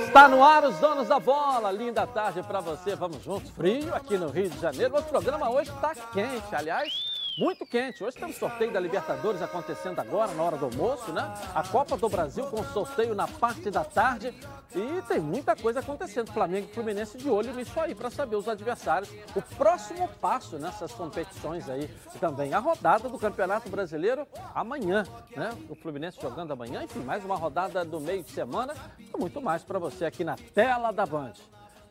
Está no ar os donos da bola. Linda tarde para você. Vamos juntos. Frio aqui no Rio de Janeiro. O programa hoje está quente. Aliás, muito quente. Hoje temos sorteio da Libertadores acontecendo agora, na hora do almoço, né? A Copa do Brasil com sorteio na parte da tarde. E tem muita coisa acontecendo. Flamengo e Fluminense de olho nisso aí para saber os adversários. O próximo passo nessas competições aí também. A rodada do Campeonato Brasileiro amanhã, né? O Fluminense jogando amanhã. Enfim, mais uma rodada do meio de semana. E muito mais para você aqui na tela da Band.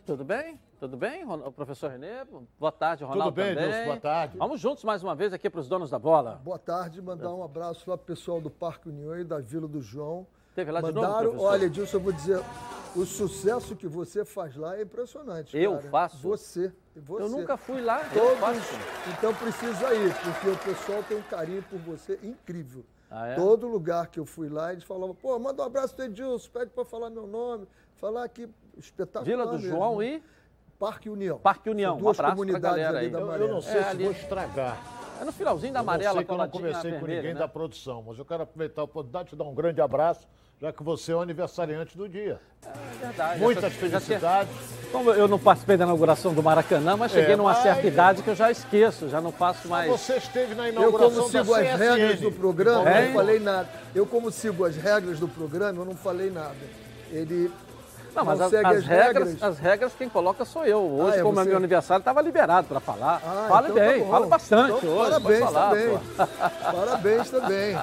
Tudo bem? Tudo bem, o professor Renê? Boa tarde, Ronaldo. Tudo bem, também. Deus, boa tarde. Vamos juntos mais uma vez aqui para os donos da bola. Boa tarde, mandar um abraço lá pro pessoal do Parque União e da Vila do João. Teve lá de Mandaram, novo, professor? olha, Edilson, eu vou dizer, o sucesso que você faz lá é impressionante. Eu cara. faço? Você. você. Eu nunca fui lá. eu Todos, faço. então precisa ir, porque o pessoal tem um carinho por você incrível. Ah, é? Todo lugar que eu fui lá, eles falavam, pô, manda um abraço pro Edilson, pede para falar meu nome, falar aqui, espetacular Vila do mesmo. João e Parque União. Parque União. São duas um comunidades galera ali aí. da Eu, Maré. eu não sei É, se ali. vou estragar. é no finalzinho da Eu não amarela sei que eu não conversei com ninguém né? da produção, mas eu quero aproveitar a oportunidade de te dar um grande abraço, já que você é o aniversariante do dia. É verdade. Muitas tinha- felicidades. Como eu não participei da inauguração do Maracanã, mas cheguei É, numa mas- certa idade que eu já esqueço, já não faço mais. Você esteve na Eu, inauguração como sigo da as CSN. regras do programa, É? eu não falei nada. Eu, como sigo as regras do programa, eu não falei nada. Ele Não, mas não as, as as regras, regras. as regras quem coloca sou eu. Hoje, Ah, é como é você? meu aniversário, estava liberado para falar. Ah, fale então tá bem, fale bastante Então, hoje. Parabéns falar, também. pô. Parabéns também.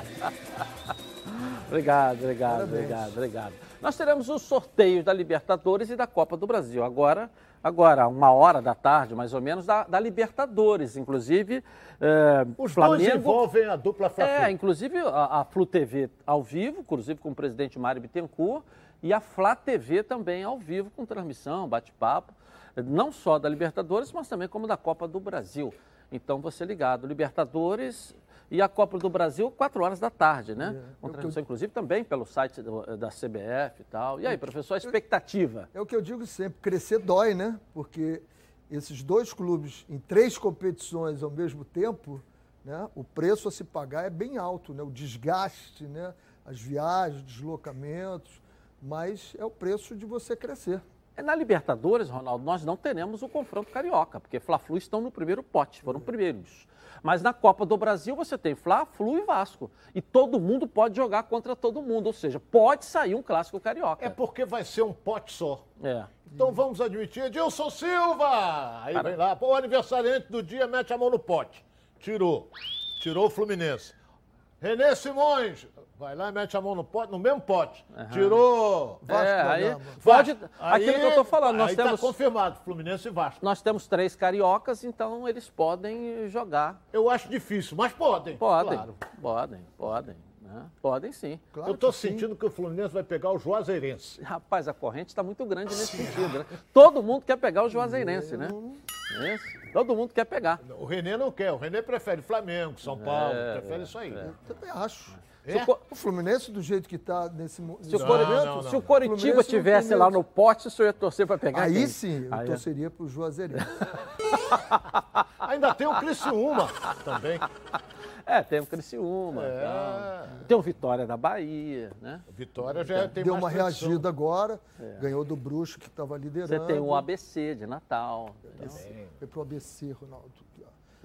Obrigado, obrigado, Parabéns. obrigado, obrigado. Nós teremos os sorteios da Libertadores e da Copa do Brasil. Agora, agora uma hora da tarde, mais ou menos, da, da Libertadores. Inclusive, eh, Os dois Flamengo. envolvem a dupla Fla É, inclusive a, a Flu TV ao vivo, inclusive com o presidente Mário Bittencourt, e a Flá TV também ao vivo, com transmissão, bate-papo, não só da Libertadores, mas também como da Copa do Brasil. Então, você ligado, Libertadores e a Copa do Brasil, 4 horas da tarde, né? Com transmissão, inclusive, também pelo site do- da CBF e tal. E aí, professor, a expectativa? É o que eu digo sempre, crescer dói, né? Porque esses dois clubes em três competições ao mesmo tempo, né? O preço a se pagar é bem alto, né? O desgaste, né? As viagens, deslocamentos, mas é o preço de você crescer. É, Na Libertadores, Ronaldo, nós não teremos o confronto carioca, porque Fla-Flu estão no primeiro pote, foram primeiros. Mas na Copa do Brasil você tem Fla-Flu e Vasco. E todo mundo pode jogar contra todo mundo, ou seja, pode sair um clássico carioca. É porque vai ser um pote só. É. Então vamos admitir, Edilson Silva! Aí vem lá, pô, o aniversariante do dia mete a mão no pote. Tirou. Tirou o Fluminense. Renê Simões, vai lá e mete a mão no pote, no mesmo pote. Tirou. Vasco É, da aí Gama. pode. Vasco. Aquilo Aí- que eu estou falando, nós aí temos, tá confirmado, Fluminense e Vasco. nós temos três cariocas, então eles podem jogar. Eu acho difícil, mas podem. Podem, Claro. podem, podem. né? Podem sim. Claro Eu tô que sim. sentindo que o Fluminense vai pegar o Juazeirense. Rapaz, a corrente está muito grande nesse sentido. Né? Todo mundo quer pegar o Juazeirense, né? Isso. Todo mundo quer pegar. O Renê não quer, o Renê prefere Flamengo, São Paulo, prefere isso aí. Também acho. É? O Fluminense, do jeito que está nesse, Se o, Cori- momento, não, se não. o Coritiba Fluminense não tivesse tem lá no pote, o senhor ia torcer para pegar Aí quem? sim, eu Aí, é. torceria para o Juazeirense. Ainda tem o Criciúma também. É, tem o Criciúma. É. Tem o Vitória da Bahia, né? Vitória já tem Deu mais uma tradição. reagida agora, ganhou do Bruxo, que estava Você liderando. tem o ABC de Natal. então. Foi pro ABC, Ronaldo.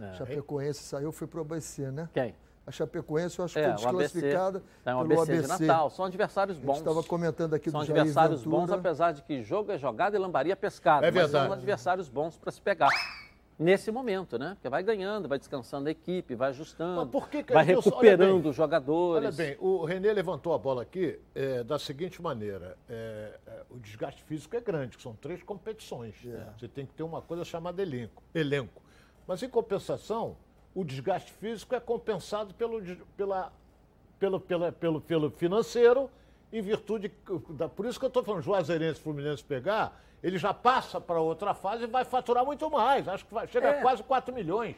É. Chapecoense saiu, foi pro ABC, né? Quem? A Chapecoense, eu acho que É, foi o ABC. desclassificada Tem o pelo ABC, ABC. de Natal. São adversários A gente bons. estava comentando aqui São do Jair adversários Ventura. bons, apesar de que jogo é jogado e lambaria pescado. É mas verdade. são adversários bons para se pegar. Nesse momento, né? Porque vai ganhando, vai descansando a equipe, vai ajustando, Mas por que que- vai recuperando bem. os jogadores. Olha bem, o Renê levantou a bola aqui é, da seguinte maneira: é, é, o desgaste físico é grande, que são três competições. Você tem que ter uma coisa chamada elenco. elenco. Mas, em compensação, o desgaste físico é compensado pelo, pela, pelo, pela- pelo, pelo financeiro, em virtude. Da, por isso que eu estou falando, Juazeirense e Fluminense pegar, ele já passa para outra fase e vai faturar muito mais. Acho que vai, chega É. a quase 4 milhões.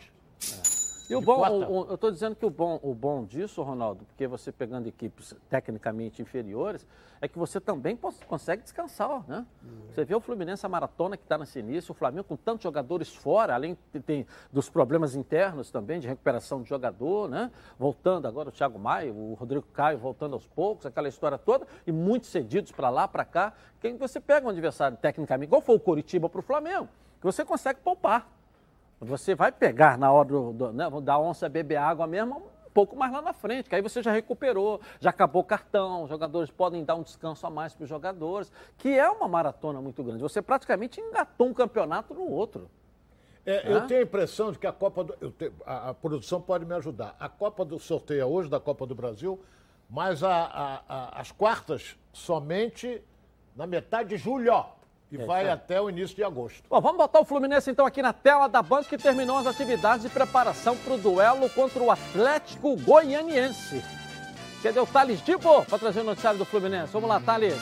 E o bom, o, o, eu estou dizendo que o bom, o bom disso, Ronaldo, porque você pegando equipes tecnicamente inferiores, é que você também consegue descansar, né? Você vê o Fluminense, a maratona que está nesse início, o Flamengo com tantos jogadores fora, além de, de, dos problemas internos também, de recuperação de jogador, né? Voltando agora o Thiago Maia, o Rodrigo Caio voltando aos poucos, aquela história toda, e muitos cedidos para lá, para cá. Quem você pega um adversário tecnicamente, igual foi o Coritiba para o Flamengo, que você consegue poupar. Você vai pegar na hora do, do, né, da onça beber água mesmo um pouco mais lá na frente, que aí você já recuperou, já acabou o cartão, os jogadores podem dar um descanso a mais para os jogadores, que é uma maratona muito grande. Você praticamente engatou um campeonato no outro. É, eu tenho a impressão de que a Copa do. A, a, produção pode me ajudar. A Copa do sorteio é hoje da Copa do Brasil, mas a, a, as quartas somente na metade de julho. E é, vai até o início de agosto. Bom, vamos botar o Fluminense então aqui na tela da Band, que terminou as atividades de preparação para o duelo contra o Atlético Goianiense. Cadê o Thales Dibo para trazer o noticiário do Fluminense? Vamos lá, Thales.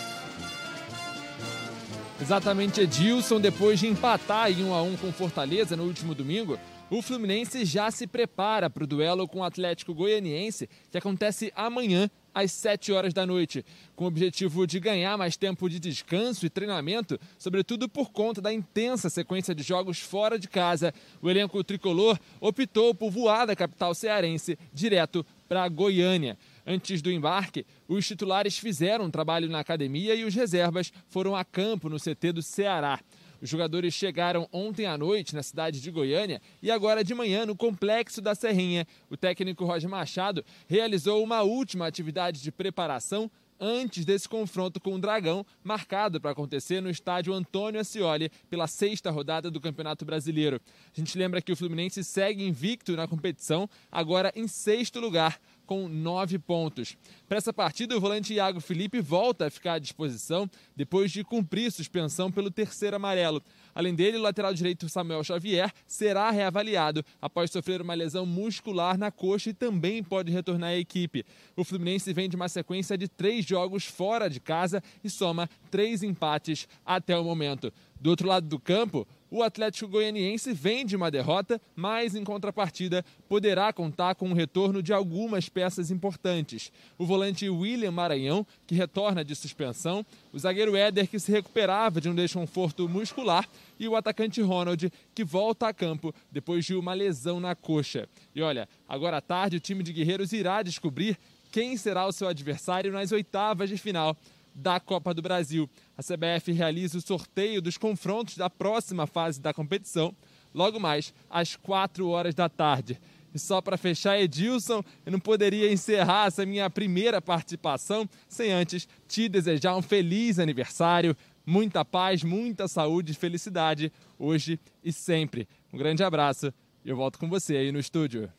Exatamente, Edilson, depois de empatar em 1 a 1 com Fortaleza no último domingo, o Fluminense já se prepara para o duelo com o Atlético Goianiense, que acontece amanhã às 7 horas da noite, com o objetivo de ganhar mais tempo de descanso e treinamento, sobretudo por conta da intensa sequência de jogos fora de casa. O elenco tricolor optou por voar da capital cearense direto para Goiânia. Antes do embarque, os titulares fizeram um trabalho na academia e os reservas foram a campo no CT do Ceará. Os jogadores chegaram ontem à noite na cidade de Goiânia e agora de manhã no Complexo da Serrinha. O técnico Roger Machado realizou uma última atividade de preparação antes desse confronto com o Dragão, marcado para acontecer no estádio Antônio Ascioli pela sexta rodada do Campeonato Brasileiro. A gente lembra que o Fluminense segue invicto na competição, agora em sexto lugar com nove pontos. Para essa partida, o volante Iago Felipe volta a ficar à disposição depois de cumprir suspensão pelo terceiro amarelo. Além dele, o lateral direito Samuel Xavier será reavaliado após sofrer uma lesão muscular na coxa e também pode retornar à equipe. O Fluminense vem de uma sequência de três jogos fora de casa e soma três empates até o momento. Do outro lado do campo, o Atlético Goianiense vem de uma derrota, mas em contrapartida poderá contar com o retorno de algumas peças importantes. O volante William Maranhão, que retorna de suspensão, o zagueiro Éder, que se recuperava de um desconforto muscular, e o atacante Ronald, que volta a campo depois de uma lesão na coxa. E olha, agora à tarde o time de Guerreiros irá descobrir quem será o seu adversário nas oitavas de final da Copa do Brasil. A CBF realiza o sorteio dos confrontos da próxima fase da competição, logo mais às 4 horas da tarde. E só para fechar, Edilson, eu não poderia encerrar essa minha primeira participação sem antes te desejar um feliz aniversário, muita paz, muita saúde e felicidade hoje e sempre. Um grande abraço e eu volto com você aí no estúdio.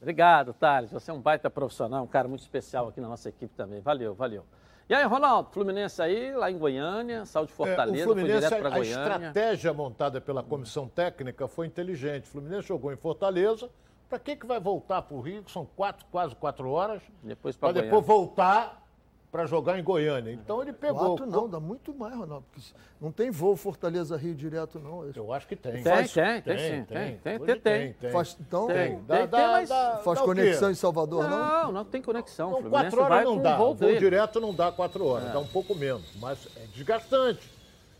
Obrigado, Thales. Você é um baita profissional, um cara muito especial aqui na nossa equipe também. Valeu, valeu. E aí, Ronaldo, Fluminense aí, lá em Goiânia, saiu de Fortaleza, é, o Fluminense, foi direto para Goiânia. A estratégia montada pela comissão técnica foi inteligente. O Fluminense jogou em Fortaleza. Para que, que vai voltar para o Rio, que são quatro, quase quatro horas, para depois voltar para jogar em Goiânia. É. Então ele pegou. Quatro não, dá muito mais, Ronaldo. Porque não tem voo Fortaleza Rio direto, não. Eu acho que tem. Tem, faz... tem, tem, tem, tem, tem, tem, tem, tem. Faz, então, tem. Dá, dá, mas... faz conexão em Salvador, não? Não, não tem conexão. Então, quatro horas não dá. Voo, voo direto não dá quatro horas, é. dá um pouco menos. Mas é desgastante.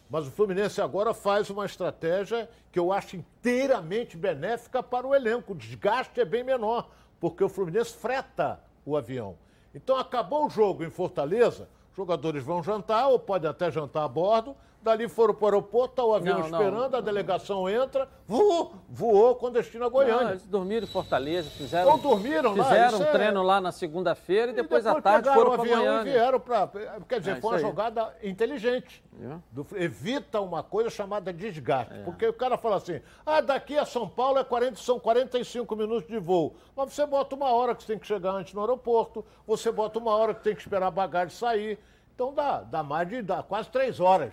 Mas o Fluminense agora faz uma estratégia que eu acho inteiramente benéfica para o elenco. O desgaste é bem menor, porque o Fluminense freta o avião. Então acabou o jogo em Fortaleza, jogadores vão jantar, ou podem até jantar a bordo, Dali foram para o aeroporto, está o avião não, esperando, não, a delegação entra, voou, voou com destino a Goiânia. Eles dormiram em Fortaleza, fizeram. Não dormiram lá? Fizeram um é... treino lá na segunda-feira e, e depois, à tarde foram para Goiânia. E vieram para. Quer dizer, é, foi uma aí. jogada inteligente. É. Do, evita uma coisa chamada desgaste. É. Porque o cara fala assim: ah, daqui a São Paulo é 40, são 45 minutos de voo. Mas você bota uma hora que você tem que chegar antes no aeroporto, você bota uma hora que tem que esperar a bagagem sair. Então dá, dá mais de dá quase três horas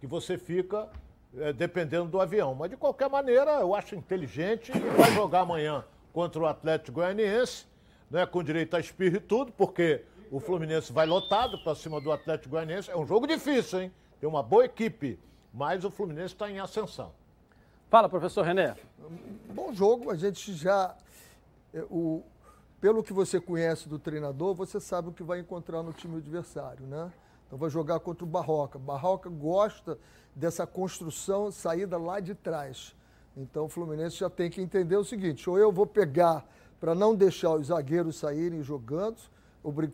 que você fica é, dependendo do avião. Mas de qualquer maneira, eu acho inteligente e vai jogar amanhã contra o Atlético Goianiense, né, com direito a espirro e tudo, porque o Fluminense vai lotado para cima do Atlético Goianiense. É um jogo difícil, hein? Tem uma boa equipe, mas o Fluminense está em ascensão. Fala, professor René. Bom jogo, a gente já é, o, pelo que você conhece do treinador, você sabe o que vai encontrar no time adversário, né? Então vai jogar contra o Barroca. Barroca gosta dessa construção, saída lá de trás. Então o Fluminense já tem que entender o seguinte: ou eu vou pegar para não deixar os zagueiros saírem jogando,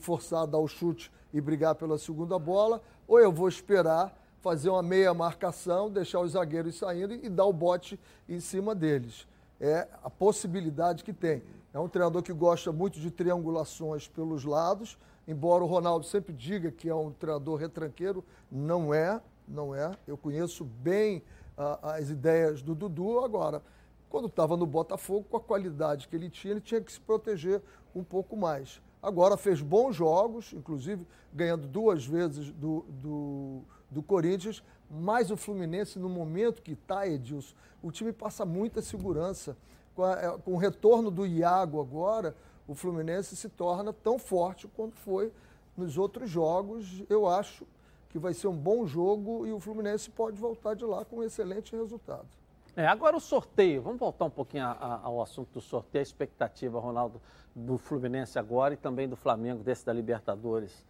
forçar a dar o chute e brigar pela segunda bola, ou eu vou esperar fazer uma meia marcação, deixar os zagueiros saindo e dar o bote em cima deles. É a possibilidade que tem. É um treinador que gosta muito de triangulações pelos lados, embora o Ronaldo sempre diga que é um treinador retranqueiro, não é, não é. Eu conheço bem uh, as ideias do Dudu. Agora, quando estava no Botafogo, com a qualidade que ele tinha, ele tinha que se proteger um pouco mais. Agora fez bons jogos, inclusive ganhando duas vezes do, do, do Corinthians, mas o Fluminense, no momento que está, Edilson, o time passa muita segurança. Com, a, é, com o retorno do Iago agora, o Fluminense se torna tão forte quanto foi nos outros jogos. Eu acho que vai ser um bom jogo e o Fluminense pode voltar de lá com um excelente resultado. É, agora o sorteio, vamos voltar um pouquinho a, a, ao assunto do sorteio, a expectativa, Ronaldo, do Fluminense agora e também do Flamengo, desse da Libertadores.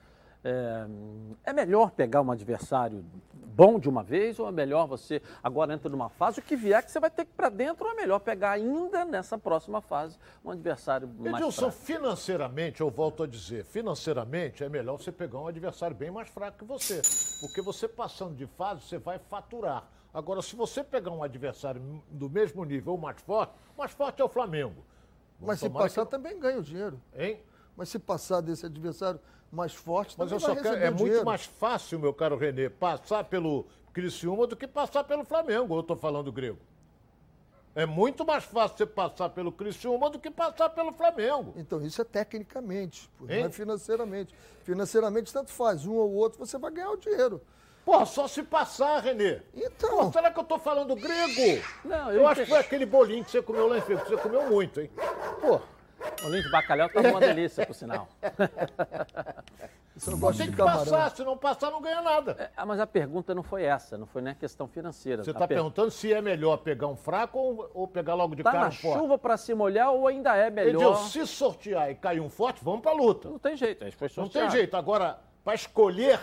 É, é, melhor pegar um adversário bom de uma vez ou é melhor você agora entra numa fase, o que vier que você vai ter que ir para dentro ou é melhor pegar ainda nessa próxima fase um adversário mais Edilson, fraco? financeiramente, eu volto a dizer, financeiramente é melhor você pegar um adversário bem mais fraco que você, porque você passando de fase, você vai faturar. Agora, se você pegar um adversário do mesmo nível ou mais forte, mais forte é o Flamengo. Vamos Mas se passar que... também ganha o dinheiro. Hein? Mas se passar desse adversário mais forte, Mas eu só quero, é muito mais fácil, meu caro Renê, passar pelo Criciúma do que passar pelo Flamengo, eu estou falando grego. É muito mais fácil você passar pelo Criciúma do que passar pelo Flamengo. Então, isso é tecnicamente, não é financeiramente. Financeiramente, tanto faz um ou outro, você vai ganhar o dinheiro. Porra, só se passar, Renê. Então. será que eu tô falando grego? Não, eu, eu acho que foi aquele bolinho que você comeu lá em Fico. Você comeu muito, hein? Pô. Bolinho de bacalhau tá uma delícia, por sinal. Você não gosta tem de que camarão. passar, se não passar não ganha nada. É, ah, mas a pergunta não foi essa, não foi nem a questão financeira. Você está per... perguntando se é melhor pegar um fraco ou, ou pegar logo de tá cara um forte. chuva para se molhar ou ainda é melhor? Edil, se sortear e cair um forte, vamos para luta. Não tem jeito, a gente foi sortear. Não tem jeito. Agora, para escolher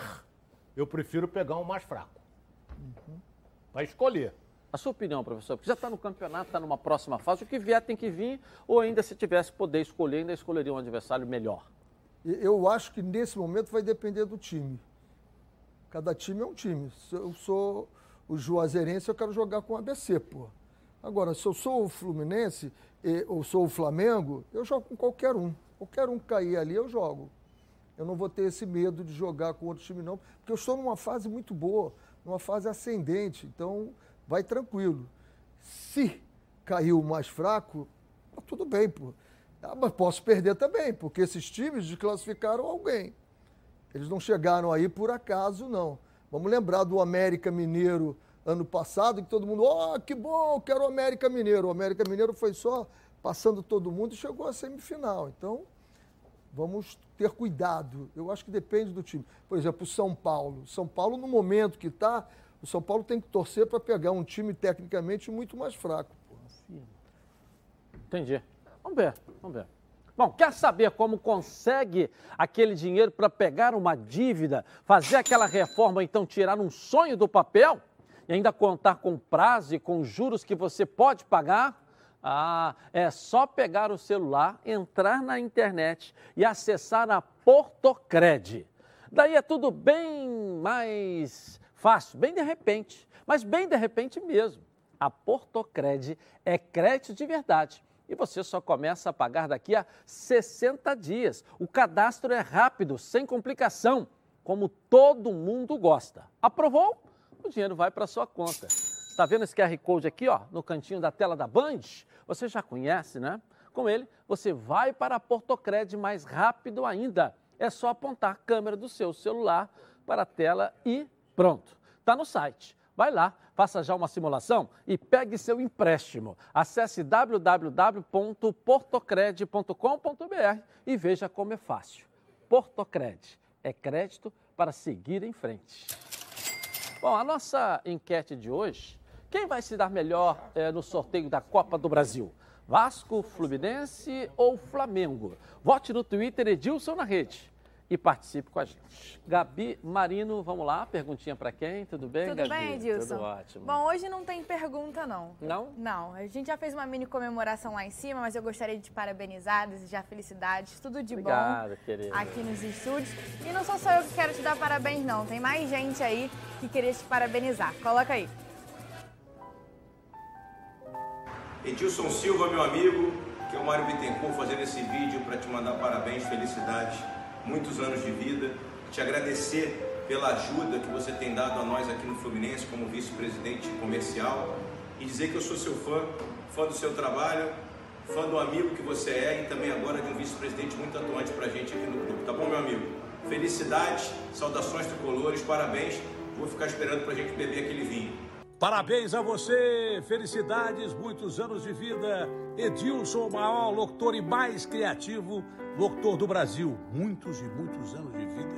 eu prefiro pegar um mais fraco. Uhum. Para escolher. A sua opinião, professor? Porque já está no campeonato, está numa próxima fase, o que vier tem que vir, ou ainda se tivesse poder escolher, ainda escolheria um adversário melhor? Eu acho que nesse momento vai depender do time. Cada time é um time. Se eu sou o Juazeirense, eu quero jogar com o ABC, pô. Agora, se eu sou o Fluminense ou sou o Flamengo, eu jogo com qualquer um. Qualquer um cair ali, eu jogo. Eu não vou ter esse medo de jogar com outro time, não, porque eu estou numa fase muito boa, numa fase ascendente. Então, vai tranquilo. Se caiu mais fraco, tá tudo bem, pô. Ah, mas posso perder também, porque esses times desclassificaram alguém. Eles não chegaram aí por acaso, não. Vamos lembrar do América Mineiro ano passado, que todo mundo, ó, oh, que bom, quero o América Mineiro. O América Mineiro foi só passando todo mundo e chegou à semifinal. Então, vamos ter cuidado. Eu acho que depende do time. Por exemplo, o São Paulo. São Paulo, no momento que está, o São Paulo tem que torcer para pegar um time tecnicamente muito mais fraco. Entendi. Vamos ver, vamos ver. Bom, quer saber como consegue aquele dinheiro para pegar uma dívida, fazer aquela reforma, então tirar um sonho do papel e ainda contar com prazo e com juros que você pode pagar? Ah, é só pegar o celular, entrar na internet e acessar a Portocred. Daí é tudo bem mais fácil, bem de repente, mas bem de repente mesmo. A Portocred é crédito de verdade e você só começa a pagar daqui a 60 dias. O cadastro é rápido, sem complicação, como todo mundo gosta. Aprovou? O dinheiro vai para sua conta. Está vendo esse QR Code aqui, ó, no cantinho da tela da Band? Você já conhece, né? Com ele, você vai para a Portocred mais rápido ainda. É só apontar a câmera do seu celular para a tela e pronto. Está no site. Vai lá, faça já uma simulação e pegue seu empréstimo. Acesse www.portocred.com.br e veja como é fácil. Portocred é crédito para seguir em frente. Bom, a nossa enquete de hoje Quem vai se dar melhor é, no sorteio da Copa do Brasil? Vasco, Fluminense ou Flamengo? Vote no Twitter Edilson na rede e participe com a gente. Gabi Marino, vamos lá, perguntinha para quem? Tudo bem, Tudo Gabi? bem, Edilson? Tudo ótimo. Bom, hoje não tem pergunta, não. Não? Não, a gente já fez uma mini comemoração lá em cima, mas eu gostaria de te parabenizar, desejar felicidades, tudo de Obrigado, bom querido. aqui nos estúdios. E não sou só eu que quero te dar parabéns, não. Tem mais gente aí que queria te parabenizar. Coloca aí. Edilson Silva, meu amigo, que é o Mário Bittencourt, fazendo esse vídeo para te mandar parabéns, felicidades, muitos anos de vida, te agradecer pela ajuda que você tem dado a nós aqui no Fluminense como vice-presidente comercial e dizer que eu sou seu fã, fã do seu trabalho, fã do amigo que você é e também agora de um vice-presidente muito atuante para a gente aqui no grupo, tá bom, meu amigo? Felicidades, saudações tricolores, parabéns, vou ficar esperando para a gente beber aquele vinho. Parabéns a você, felicidades, muitos anos de vida. Edilson, o maior locutor e mais criativo locutor do Brasil. Muitos e muitos anos de vida,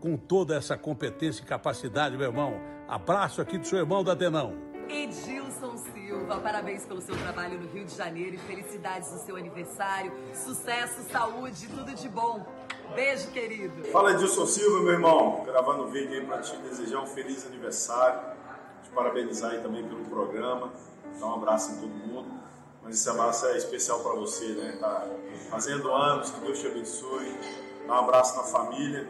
com toda essa competência e capacidade, meu irmão. Abraço aqui do seu irmão da Denão. Edilson Silva, parabéns pelo seu trabalho no Rio de Janeiro e felicidades no seu aniversário. Sucesso, saúde, tudo de bom. Beijo, querido. Fala Edilson Silva, meu irmão. Gravando o vídeo aí para te desejar um feliz aniversário parabenizar aí também pelo programa, dar um abraço em todo mundo. Mas esse abraço é especial para você, né? Tá fazendo anos, que Deus te abençoe. Dá um abraço na família.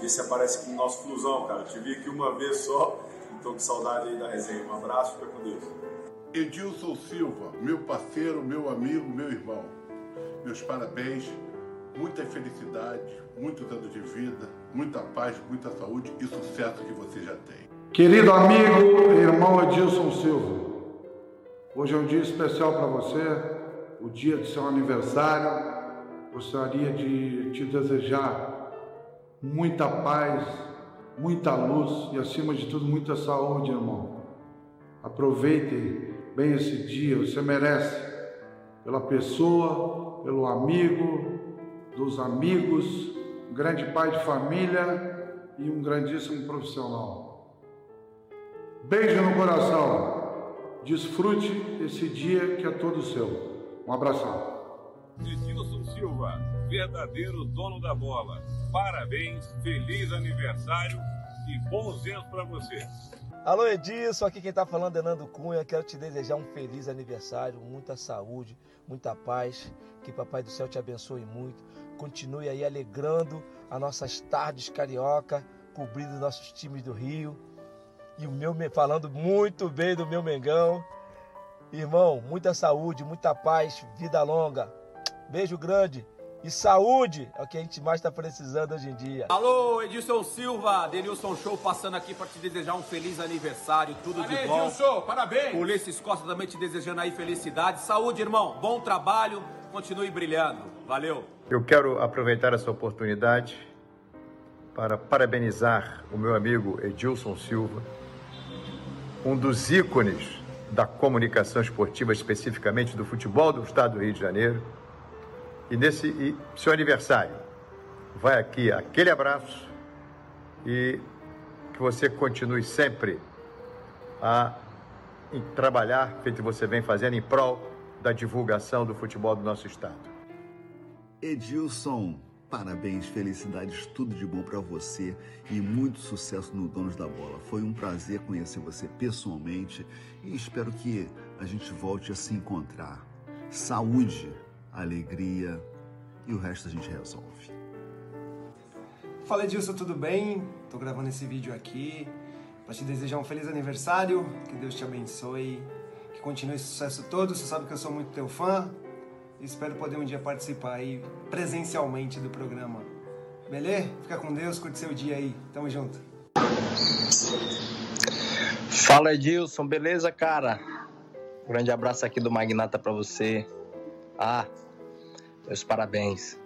E se aparece aqui no nosso Flusão, cara. Eu te vi aqui uma vez só, então com saudade aí da resenha. Um abraço, fica com Deus. Edilson Silva, meu parceiro, meu amigo, meu irmão. Meus parabéns, muita felicidade, muitos anos de vida, muita paz, muita saúde e sucesso que você já tem. Querido amigo e irmão Edilson Silva, hoje é um dia especial para você, o dia do seu aniversário. Gostaria de te desejar muita paz, muita luz e, acima de tudo, muita saúde, irmão. Aproveite bem esse dia, você merece, pela pessoa, pelo amigo, dos amigos, um grande pai de família e um grandíssimo profissional. Beijo no coração. Desfrute esse dia que é todo seu. Um abração. Edilson Silva, verdadeiro dono da bola. Parabéns, feliz aniversário e bons anos para você. Alô Edilson, aqui quem está falando é Nando Cunha. Quero te desejar um feliz aniversário, muita saúde, muita paz. Que Papai do Céu te abençoe muito. Continue aí alegrando as nossas tardes carioca, cobrindo nossos times do Rio e o meu falando muito bem do meu Mengão. Irmão, muita saúde, muita paz, vida longa. Beijo grande e saúde é o que a gente mais está precisando hoje em dia. Alô, Edilson Silva, Denilson Show passando aqui para te desejar um feliz aniversário, tudo Valeu, de bom. Edilson, parabéns. Ulisses Costa também te desejando aí felicidade, saúde, irmão, bom trabalho, continue brilhando. Valeu. Eu quero aproveitar essa oportunidade para parabenizar o meu amigo Edilson Silva um dos ícones da comunicação esportiva, especificamente do futebol do estado do Rio de Janeiro. E nesse e seu aniversário, vai aqui aquele abraço e que você continue sempre a trabalhar, feito você vem fazendo, em prol da divulgação do futebol do nosso estado. Edilson, Parabéns, felicidades, tudo de bom para você e muito sucesso no Donos da Bola. Foi um prazer conhecer você pessoalmente e espero que a gente volte a se encontrar. Saúde, alegria e o resto a gente resolve. Fala Edilson, tudo bem? Tô gravando esse vídeo aqui para te desejar um feliz aniversário, que Deus te abençoe, que continue esse sucesso todo. Você sabe que eu sou muito teu fã, Espero poder um dia participar aí presencialmente do programa. Beleza? Fica com Deus, curte seu dia aí. Tamo junto. Fala Edilson, beleza, cara? Um grande abraço aqui do Magnata para você. Ah, meus parabéns.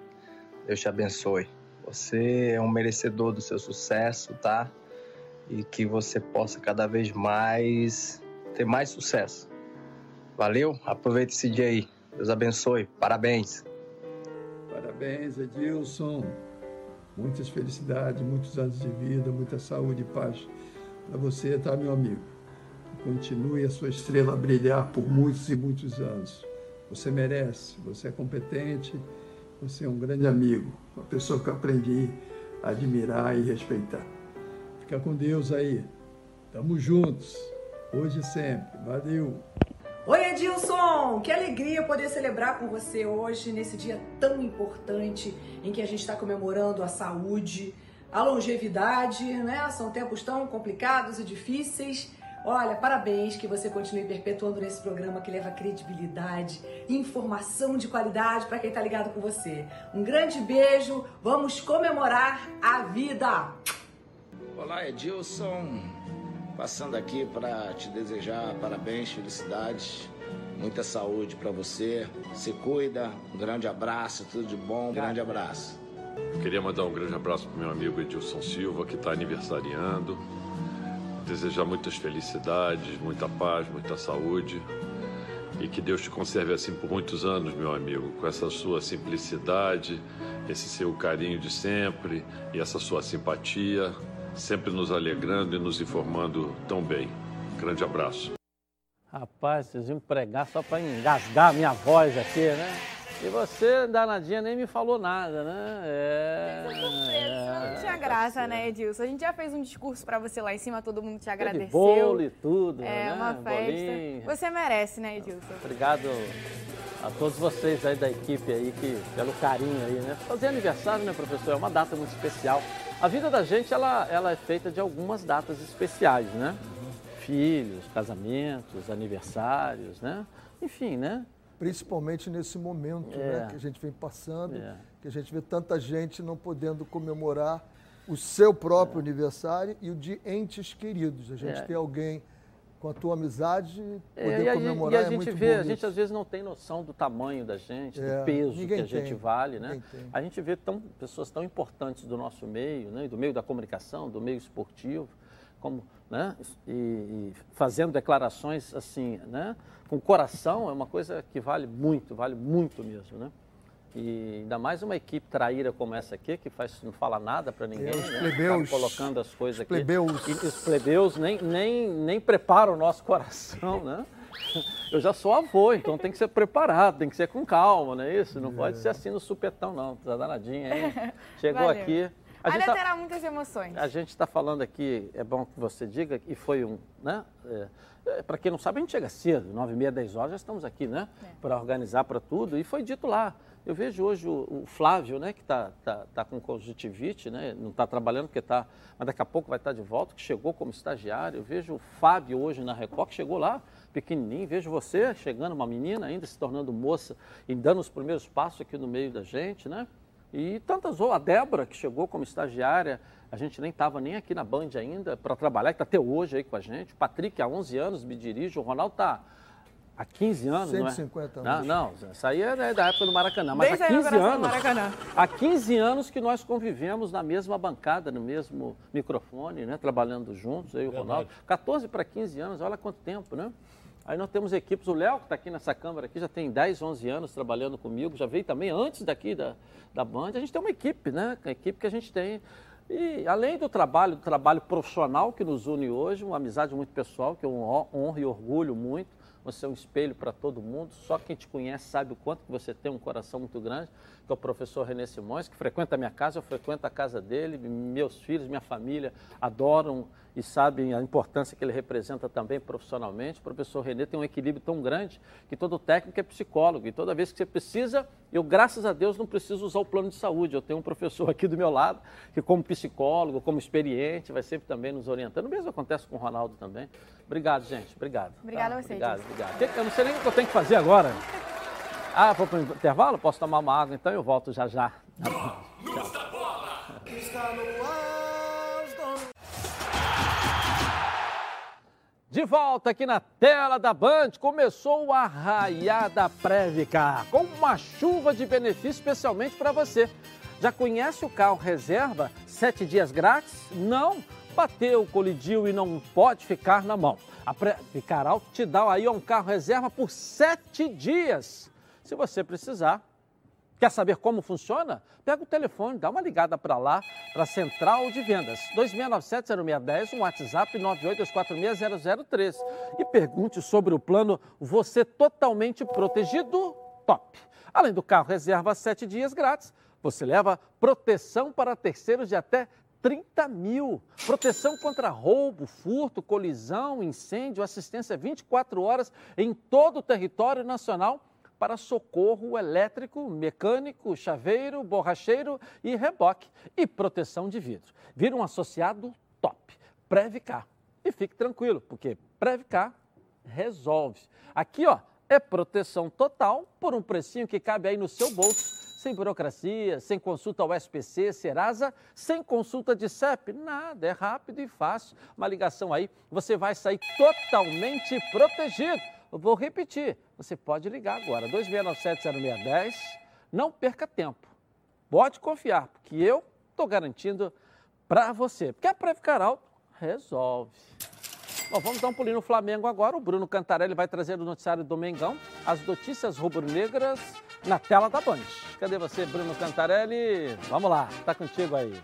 Deus te abençoe. Você é um merecedor do seu sucesso, tá? E que você possa cada vez mais ter mais sucesso. Valeu? Aproveita esse dia aí. Deus abençoe. Parabéns. Parabéns, Edilson. Muitas felicidades, muitos anos de vida, muita saúde e paz para você, tá, meu amigo? continue a sua estrela a brilhar por muitos e muitos anos. Você merece, você é competente, você é um grande amigo, uma pessoa que eu aprendi a admirar e respeitar. Fica com Deus aí. Tamo juntos, hoje e sempre. Valeu! Oi, Edilson! Que alegria poder celebrar com você hoje, nesse dia tão importante em que a gente está comemorando a saúde, a longevidade, né? São tempos tão complicados e difíceis. Olha, parabéns que você continue perpetuando nesse programa que leva credibilidade, informação de qualidade para quem está ligado com você. Um grande beijo, vamos comemorar a vida! Olá, Edilson. Passando aqui para te desejar parabéns, felicidades, muita saúde para você. Se cuida, um grande abraço, tudo de bom, um grande abraço. Queria mandar um grande abraço para meu amigo Edilson Silva, que está aniversariando. Desejar muitas felicidades, muita paz, muita saúde. E que Deus te conserve assim por muitos anos, meu amigo, com essa sua simplicidade, esse seu carinho de sempre e essa sua simpatia sempre nos alegrando e nos informando tão bem. Grande abraço. Rapaz, vocês iam pregar só para engasgar a minha voz aqui, né? E você, danadinha, nem me falou nada, né? É. Não tinha graça, né, Edilson? A gente já fez um discurso para você lá em cima, todo mundo te agradeceu. Teve bolo e tudo, é, né? uma festa. Bolinho. Você merece, né, Edilson? Obrigado a todos vocês aí da equipe aí, que, pelo carinho aí, né? Fazer aniversário, né, professor? É uma data muito especial. A vida da gente, ela, ela é feita de algumas datas especiais, né? Filhos, casamentos, aniversários, né? Enfim, né? Principalmente nesse momento É. né, que a gente vem passando, É. que a gente vê tanta gente não podendo comemorar o seu próprio aniversário e o de entes queridos. A gente É. ter alguém com a tua amizade, poder É, e a, gente- comemorar e a é gente muito vê, a gente às vezes não tem noção do tamanho da gente, É, do peso que a gente tem, vale, né? A gente vê tão, pessoas tão importantes do nosso meio, né? do meio da comunicação, do meio esportivo, como, né? E, e fazendo declarações assim, né? Com coração é uma coisa que vale muito, vale muito mesmo, né? E ainda mais uma equipe traíra como essa aqui, que faz, não fala nada para ninguém, É, os né? plebeus. Fica colocando as coisas Os aqui. plebeus. E os plebeus nem, nem, nem preparam o nosso coração, né? Eu já sou avô, então tem que ser preparado, tem que ser com calma, não é isso? Não pode ser assim no supetão, não. Tá danadinha, hein? Chegou Valeu. aqui. A gente Ainda tá- terá muitas emoções. a gente está falando aqui, é bom que você diga, e foi um, né? Para quem não sabe, a gente chega cedo, nove e meia, dez horas, já estamos aqui, né? Para organizar para tudo. E foi dito lá. Eu vejo hoje o, o Flávio, né? Que está tá, tá com conjuntivite, né? Não está trabalhando porque está, mas daqui a pouco vai estar de volta, que chegou como estagiário. Eu vejo o Fábio hoje na Record, que chegou lá, pequenininho. Vejo você chegando, uma menina ainda se tornando moça e dando os primeiros passos aqui no meio da gente, né? E tantas outras. A Débora, que chegou como estagiária, a gente nem estava nem aqui na Band ainda para trabalhar, que está até hoje aí com a gente. O Patrick, há 11 anos, me dirige. O Ronaldo está há 15 anos, 150 não é? anos. Não, não, isso aí é da da época do Maracanã. Mas Desde há a 15 inauguração do anos. Maracanã. Há 15 anos que nós convivemos na mesma bancada, no mesmo microfone, né? Trabalhando juntos, eu e o Ronaldo. 14 para 15 anos, olha quanto tempo, né? Aí nós temos equipes, o Léo, que está aqui nessa câmara aqui, já tem 10, 11 anos trabalhando comigo, já veio também antes daqui da, da Band. A gente tem uma equipe, né? A equipe que a gente tem. E além do trabalho, do trabalho profissional que nos une hoje, uma amizade muito pessoal, que eu hon- honro e orgulho muito. Você é um espelho para todo mundo. Só quem te conhece sabe o quanto que você tem um coração muito grande. Que é o professor Renê Simões, que frequenta a minha casa, eu frequento a casa dele. Meus filhos, minha família adoram e sabem a importância que ele representa também profissionalmente. O professor Renê tem um equilíbrio tão grande que todo técnico é psicólogo. E toda vez que você precisa, eu, graças a Deus, não preciso usar o plano de saúde. Eu tenho um professor aqui do meu lado, que como psicólogo, como experiente, vai sempre também nos orientando. O mesmo acontece com o Ronaldo também. Obrigado, gente. Obrigado. Obrigada Tá? a você, Obrigado, Edilson. obrigado. Eu não sei nem o que eu tenho que fazer agora. Ah, vou para o intervalo? Posso tomar uma água então? Eu volto já já. Tá bom. Tchau. De volta aqui na tela da Band, começou a raiada Previcar, com uma chuva de benefícios especialmente para você. Já conhece o carro reserva, sete dias grátis? Não? Bateu, colidiu e não pode ficar na mão. A Previcar Auto te dá aí um carro reserva por sete dias. Se você precisar, Quer saber como funciona? Pega o telefone, dá uma ligada para lá, para a Central de Vendas, 2697-0610, um WhatsApp 982460003 e pergunte sobre o plano Você Totalmente Protegido Top. Além do carro reserva 7 dias grátis, você leva proteção para terceiros de até 30 mil. Proteção contra roubo, furto, colisão, incêndio, assistência 24 horas em todo o território nacional para socorro elétrico, mecânico, chaveiro, borracheiro e reboque e proteção de vidro. Vira um associado top. Previcar. E fique tranquilo, porque Previcar resolve. Aqui, ó, é proteção total por um precinho que cabe aí no seu bolso sem burocracia, sem consulta ao SPC, Serasa, sem consulta de CEP, nada, é rápido e fácil. Uma ligação aí, você vai sair totalmente protegido. Eu vou repetir, você pode ligar agora, 2697-0610, não perca tempo. Pode confiar, porque eu estou garantindo para você. Porque a Previcar Alto resolve. Bom, vamos dar um pulinho no Flamengo agora. O Bruno Cantarelli vai trazer o noticiário do Mengão, as notícias rubro-negras na tela da Band. Cadê você, Bruno Cantarelli? Vamos lá, tá contigo aí.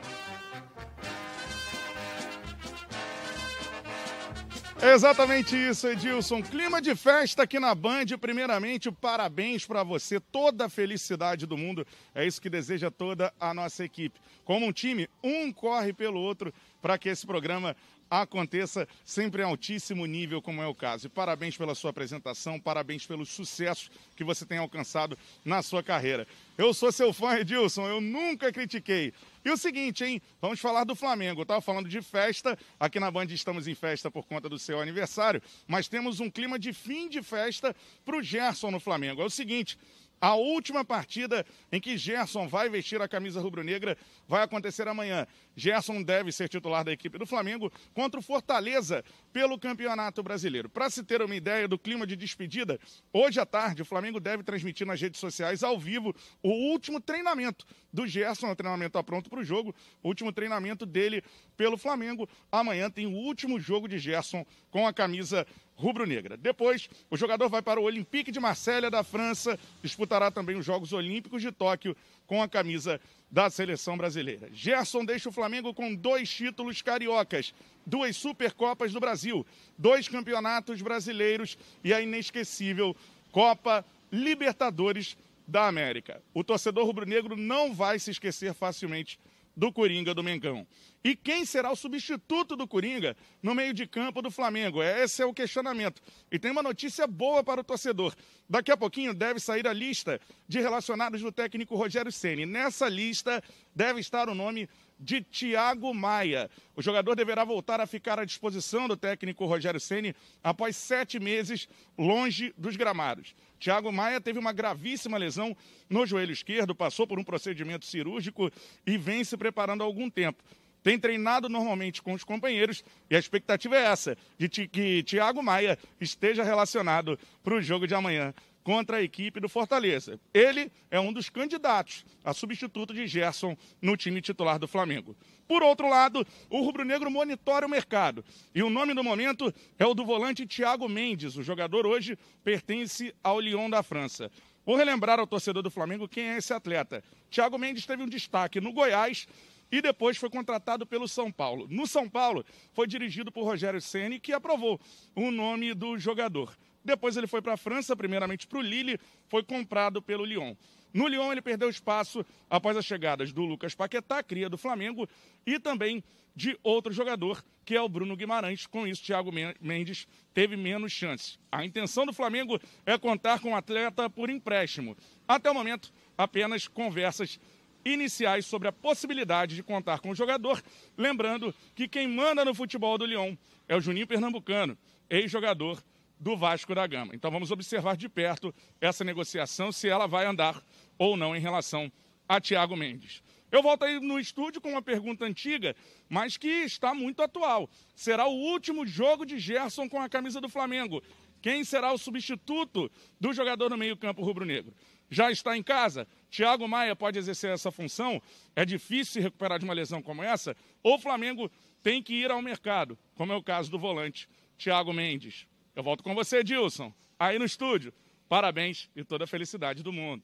Exatamente isso, Edilson. Clima de festa aqui na Band. Primeiramente, parabéns para você. Toda a felicidade do mundo. É isso que deseja toda a nossa equipe. Como um time, um corre pelo outro para que esse programa aconteça sempre em altíssimo nível, como é o caso. E parabéns pela sua apresentação, parabéns pelos sucessos que você tem alcançado na sua carreira. Eu sou seu fã, Edilson, eu nunca critiquei. E o seguinte, hein? Vamos falar do Flamengo. Eu estava falando de festa, aqui na Band estamos em festa por conta do seu aniversário, mas temos um clima de fim de festa para o Gerson no Flamengo. É o seguinte, a última partida em que Gerson vai vestir a camisa rubro-negra vai acontecer amanhã. Gerson deve ser titular da equipe do Flamengo contra o Fortaleza pelo Campeonato Brasileiro. Para se ter uma ideia do clima de despedida, hoje à tarde o Flamengo deve transmitir nas redes sociais ao vivo o último treinamento do Gerson, o treinamento está pronto para o jogo, o último treinamento dele pelo Flamengo. Amanhã tem o último jogo de Gerson com a camisa rubro-negra. Depois, o jogador vai para o Olympique de Marselha da França, disputará também os Jogos Olímpicos de Tóquio com a camisa da seleção brasileira. Gerson deixa o Flamengo com dois títulos cariocas, duas Supercopas do Brasil, dois campeonatos brasileiros e a inesquecível Copa Libertadores da América. O torcedor rubro-negro não vai se esquecer facilmente do Coringa do Mengão. E quem será o substituto do Coringa no meio de campo do Flamengo? Esse é o questionamento. E tem uma notícia boa para o torcedor. Daqui a pouquinho deve sair a lista de relacionados do técnico Rogério Ceni. Nessa lista deve estar o nome de Thiago Maia. O jogador deverá voltar a ficar à disposição do técnico Rogério Ceni após sete meses longe dos gramados. Thiago Maia teve uma gravíssima lesão no joelho esquerdo, passou por um procedimento cirúrgico e vem se preparando há algum tempo tem treinado normalmente com os companheiros e a expectativa é essa, de que Thiago Maia esteja relacionado para o jogo de amanhã contra a equipe do Fortaleza. Ele é um dos candidatos a substituto de Gerson no time titular do Flamengo. Por outro lado, o rubro-negro monitora o mercado. E o nome do momento é o do volante Thiago Mendes. O jogador hoje pertence ao Lyon da França. Vou relembrar ao torcedor do Flamengo quem é esse atleta. Thiago Mendes teve um destaque no Goiás e depois foi contratado pelo São Paulo. No São Paulo, foi dirigido por Rogério Ceni, que aprovou o nome do jogador. Depois ele foi para a França, primeiramente para o Lille, foi comprado pelo Lyon. No Lyon ele perdeu espaço após as chegadas do Lucas Paquetá, cria do Flamengo, e também de outro jogador, que é o Bruno Guimarães. Com isso, Thiago Mendes teve menos chances. A intenção do Flamengo é contar com o atleta por empréstimo. Até o momento, apenas conversas iniciais sobre a possibilidade de contar com o jogador, lembrando que quem manda no futebol do Lyon é o Juninho Pernambucano, ex-jogador do Vasco da Gama. Então vamos observar de perto essa negociação, se ela vai andar ou não em relação a Thiago Mendes. Eu volto aí no estúdio com uma pergunta antiga, mas que está muito atual. Será o último jogo de Gerson com a camisa do Flamengo? Quem será o substituto do jogador no meio-campo rubro-negro? Já está em casa? Thiago Maia pode exercer essa função? É difícil se recuperar de uma lesão como essa? Ou o Flamengo tem que ir ao mercado, como é o caso do volante Thiago Mendes? Eu volto com você, Dilson, aí no estúdio. Parabéns e toda a felicidade do mundo.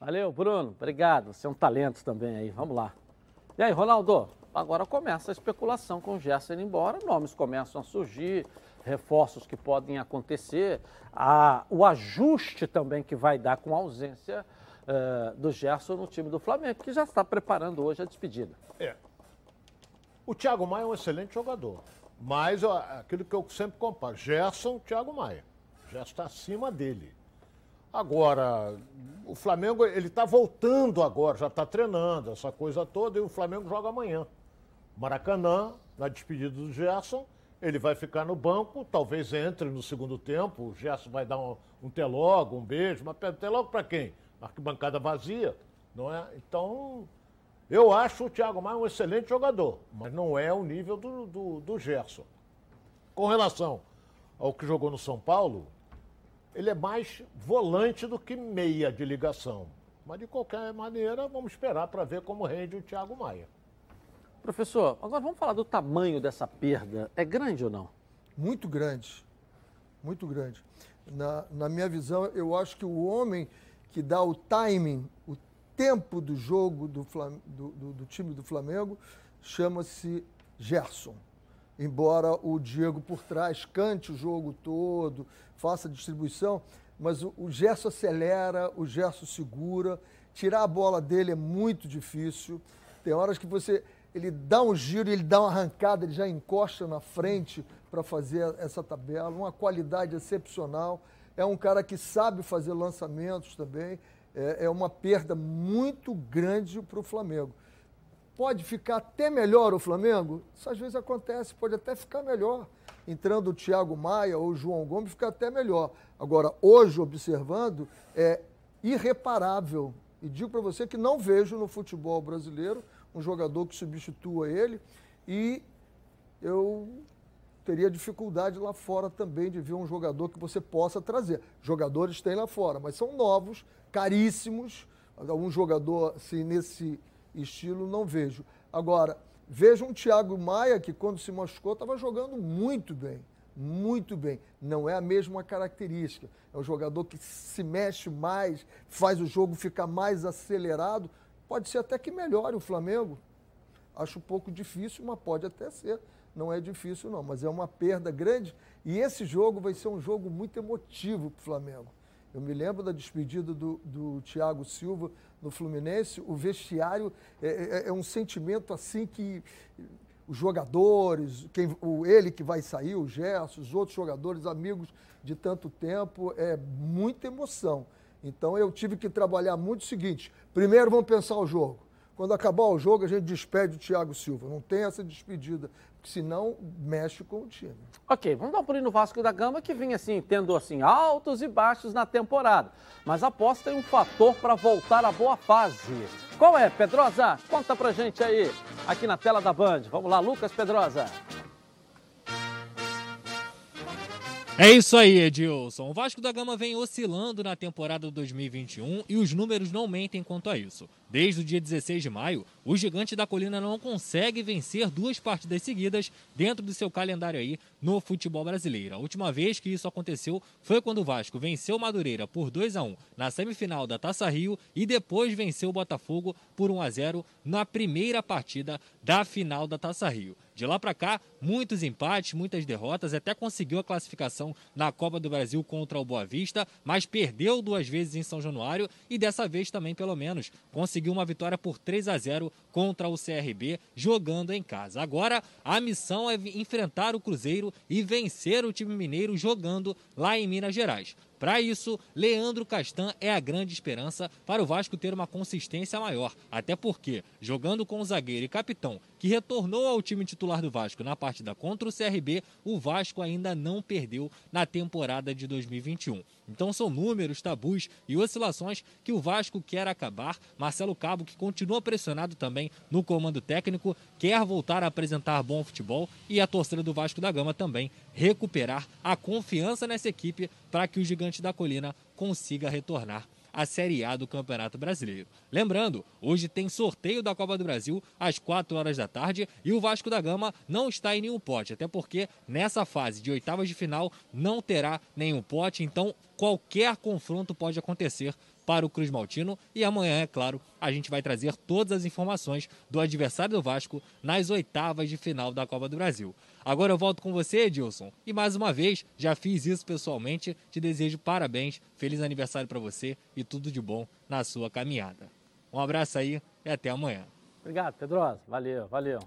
Valeu, Bruno. Obrigado. Você é um talento também aí. Vamos lá. E aí, Ronaldo? Agora começa a especulação com o Gerson indo embora. Nomes começam a surgir, reforços que podem acontecer, a, o ajuste também que vai dar com a ausência uh, do Gerson no time do Flamengo, que já está preparando hoje a despedida. É. O Thiago Maia é um excelente jogador. Mas ó, aquilo que eu sempre comparo, Gerson, Thiago Maia. Gerson está acima dele. Agora, o Flamengo, ele está voltando agora, já está treinando, essa coisa toda, e o Flamengo joga amanhã. Maracanã, na despedida do Gerson, ele vai ficar no banco, talvez entre no segundo tempo, o Gerson vai dar um, um telogo, um beijo, mas telogo para quem? Arquibancada vazia, não é? Então, eu acho o Thiago Maia um excelente jogador, mas não é o nível do, do, do Gerson. Com relação ao que jogou no São Paulo, ele é mais volante do que meia de ligação. Mas de qualquer maneira, vamos esperar para ver como rende o Thiago Maia. Professor, agora vamos falar do tamanho dessa perda. É grande ou não? Muito grande. Muito grande. Na, na minha visão, eu acho que o homem que dá o timing, o tempo do jogo do, do, do, do time do Flamengo, chama-se Gerson. Embora o Diego por trás cante o jogo todo, faça distribuição, mas o, o Gerson acelera, o Gerson segura. Tirar a bola dele é muito difícil. Tem horas que você. Ele dá um giro, ele dá uma arrancada, ele já encosta na frente para fazer essa tabela. Uma qualidade excepcional. É um cara que sabe fazer lançamentos também é, é uma perda muito grande para o Flamengo. Pode ficar até melhor o Flamengo? Isso às vezes acontece, pode até ficar melhor. Entrando o Thiago Maia ou o João Gomes, fica até melhor. Agora, hoje, observando, é irreparável. E digo para você que não vejo no futebol brasileiro um jogador que substitua ele. E eu teria dificuldade lá fora também de ver um jogador que você possa trazer. Jogadores tem lá fora, mas são novos, caríssimos. Algum jogador assim, nesse estilo não vejo. Agora, vejo um Thiago Maia que quando se machucou estava jogando muito bem. Muito bem. Não é a mesma característica. É um jogador que se mexe mais, faz o jogo ficar mais acelerado. Pode ser até que melhore o Flamengo. Acho um pouco difícil, mas pode até ser não é difícil não, mas é uma perda grande e esse jogo vai ser um jogo muito emotivo para o Flamengo. Eu me lembro da despedida do, do Thiago Silva no Fluminense, o vestiário é, é, é um sentimento assim que os jogadores, quem, o, ele que vai sair, o Gerson, os outros jogadores, amigos de tanto tempo, é muita emoção. Então eu tive que trabalhar muito o seguinte: primeiro vamos pensar o jogo. Quando acabar o jogo, a gente despede o Thiago Silva. Não tem essa despedida senão mexe com o time. Ok, vamos dar um pulinho no Vasco da Gama que vinha assim, tendo assim altos e baixos na temporada. Mas aposta em um fator para voltar à boa fase. Qual é, Pedrosa? Conta pra gente aí, aqui na tela da Band. Vamos lá, Lucas Pedrosa. É isso aí, Edilson. O Vasco da Gama vem oscilando na temporada 2021 e os números não mentem quanto a isso. Desde o dia 16 de maio, o Gigante da Colina não consegue vencer duas partidas seguidas dentro do seu calendário aí no futebol brasileiro. A última vez que isso aconteceu foi quando o Vasco venceu Madureira por 2 a 1 na semifinal da Taça Rio e depois venceu o Botafogo por 1 a 0 na primeira partida da final da Taça Rio. De lá para cá, muitos empates, muitas derrotas, até conseguiu a classificação na Copa do Brasil contra o Boa Vista, mas perdeu duas vezes em São Januário e dessa vez também, pelo menos, conseguiu uma vitória por 3 a 0 contra o CRB, jogando em casa. Agora, a missão é enfrentar o Cruzeiro e vencer o time mineiro jogando lá em Minas Gerais. Para isso, Leandro Castan é a grande esperança para o Vasco ter uma consistência maior. Até porque, jogando com o zagueiro e capitão, que retornou ao time titular do Vasco na partida contra o CRB, o Vasco ainda não perdeu na temporada de 2021. Então são números, tabus e oscilações que o Vasco quer acabar. Marcelo Cabo, que continua pressionado também no comando técnico, quer voltar a apresentar bom futebol e a torcida do Vasco da Gama também recuperar a confiança nessa equipe para que o Gigante da Colina consiga retornar à Série A do Campeonato Brasileiro. Lembrando, hoje tem sorteio da Copa do Brasil às 4 horas da tarde e o Vasco da Gama não está em nenhum pote, até porque nessa fase de oitavas de final não terá nenhum pote, então qualquer confronto pode acontecer para o Cruz Maltino. E amanhã, é claro, a gente vai trazer todas as informações do adversário do Vasco nas oitavas de final da Copa do Brasil. Agora eu volto com você, Edilson. E mais uma vez, já fiz isso pessoalmente. Te desejo parabéns, feliz aniversário para você e tudo de bom na sua caminhada. Um abraço aí e até amanhã. Obrigado, Pedrosa. Valeu, valeu.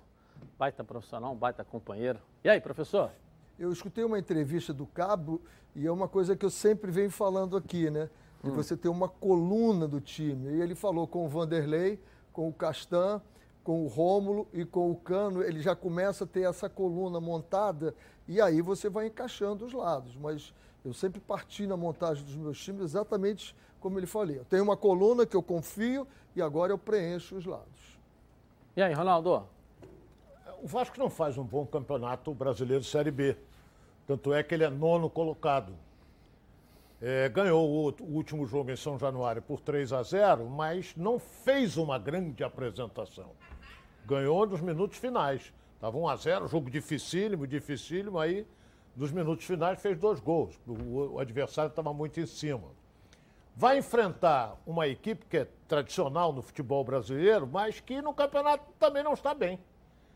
Baita profissional, baita companheiro. E aí, professor? Eu escutei uma entrevista do Cabo e é uma coisa que eu sempre venho falando aqui, né? De Hum. você ter uma coluna do time. E ele falou com o Vanderlei, com o Castan, com o Rômulo e com o Cano, ele já começa a ter essa coluna montada e aí você vai encaixando os lados. Mas eu sempre parti na montagem dos meus times exatamente como ele falou. Eu tenho uma coluna que eu confio e agora eu preencho os lados. E aí, Ronaldo? O Vasco não faz um bom campeonato brasileiro Série B. Tanto é que ele é nono colocado. É, ganhou o, outro- o último jogo em São Januário por 3 a 0, mas não fez uma grande apresentação. Ganhou nos minutos finais. Estava 1 a 0, jogo dificílimo, dificílimo, aí nos minutos finais fez dois gols. O, o adversário estava muito em cima. Vai enfrentar uma equipe que é tradicional no futebol brasileiro, mas que no campeonato também não está bem.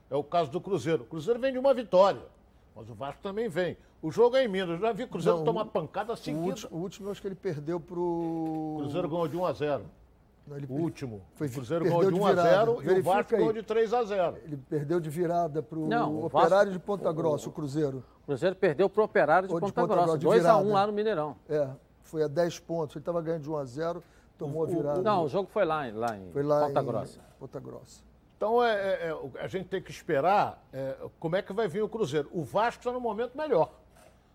É o caso do Cruzeiro. O Cruzeiro vem de uma vitória, mas o Vasco também vem. O jogo é em Minas. Eu já vi o Cruzeiro Não, tomar o- pancada O seguida. último, o último eu acho que ele perdeu pro. O Cruzeiro ganhou de 1 a 0. Não, ele O último. Foi, o Cruzeiro ganhou de 1 a virada. 0 e o Vasco ganhou de 3 a 0. Ele perdeu de virada para o o Operário de Ponta Grossa, o Cruzeiro. O Cruzeiro perdeu pro Operário de Ou Ponta, Grossa, de 2 a 1 virada. lá no Mineirão. É, foi a 10 pontos. Ele estava ganhando de 1 a 0, tomou a O- virada. não, o jogo foi lá, em- lá em Foi lá Ponta em Grossa. Ponta Grossa. Então é, é- é, o- a gente tem que esperar é, como é que vai vir o Cruzeiro. O Vasco está no momento melhor.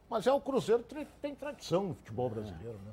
Mas é o Cruzeiro que tem tradição no futebol brasileiro, né?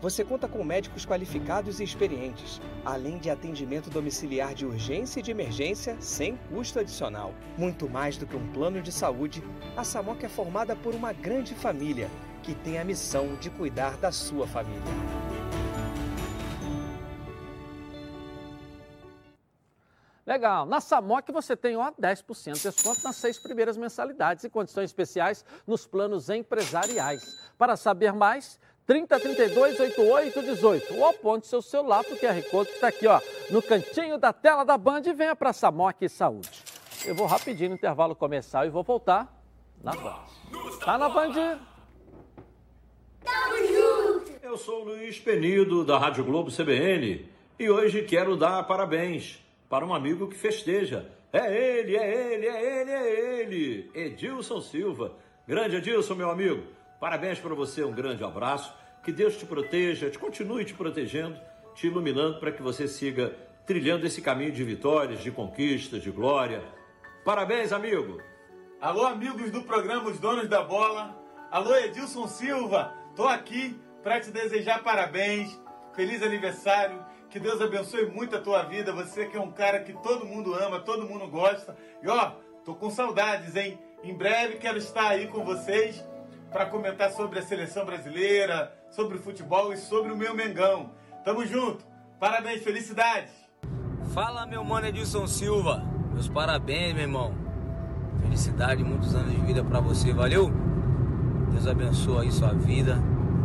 você conta com médicos qualificados e experientes, além de atendimento domiciliar de urgência e de emergência sem custo adicional. Muito mais do que um plano de saúde, a Samok é formada por uma grande família que tem a missão de cuidar da sua família. Legal. Na Samok você tem ó, 10% de desconto nas seis primeiras mensalidades e condições especiais nos planos empresariais. Para saber mais, 30 32 88 18 ou aponte seu celular para o QR Code que está aqui ó, no cantinho da tela da Band e venha para Samok Saúde. Eu vou rapidinho no intervalo comercial e vou voltar na Band. Tá na Band? Eu sou o Luiz Penido, da Rádio Globo CBN, e hoje quero dar parabéns para um amigo que festeja. É ele, é ele, é ele, é ele, Edilson Silva. Grande Edilson, meu amigo, parabéns para você, um grande abraço. Que Deus te proteja, te continue te protegendo, te iluminando para que você siga trilhando esse caminho de vitórias, de conquistas, de glória. Parabéns, amigo! Alô, amigos do programa Os Donos da Bola. Alô, Edilson Silva. Tô aqui para te desejar parabéns. Feliz aniversário. Que Deus abençoe muito a tua vida. Você que é um cara que todo mundo ama, todo mundo gosta. E ó, tô com saudades, hein? Em breve quero estar aí com vocês para comentar sobre a seleção brasileira, sobre o futebol e sobre o meu Mengão. Tamo junto. Parabéns, felicidades. Fala, meu mano Edilson Silva. Meus parabéns, meu irmão. Felicidade, muitos anos de vida pra você, valeu? Deus abençoe aí sua vida,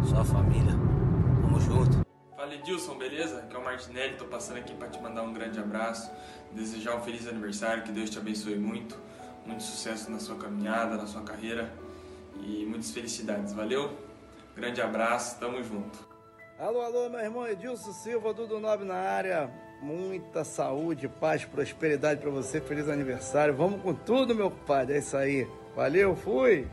sua família. Tamo junto. Fala Edilson, beleza? Aqui é o Martinelli, tô passando aqui para te mandar um grande abraço, desejar um feliz aniversário, que Deus te abençoe muito, muito sucesso na sua caminhada, na sua carreira e muitas felicidades, valeu? Grande abraço, tamo junto. Alô, alô, meu irmão Edilson Silva, Dudu Nobre na área. Muita saúde, paz, prosperidade pra você. Feliz aniversário. Vamos com tudo, meu padre. É isso aí. Valeu, fui.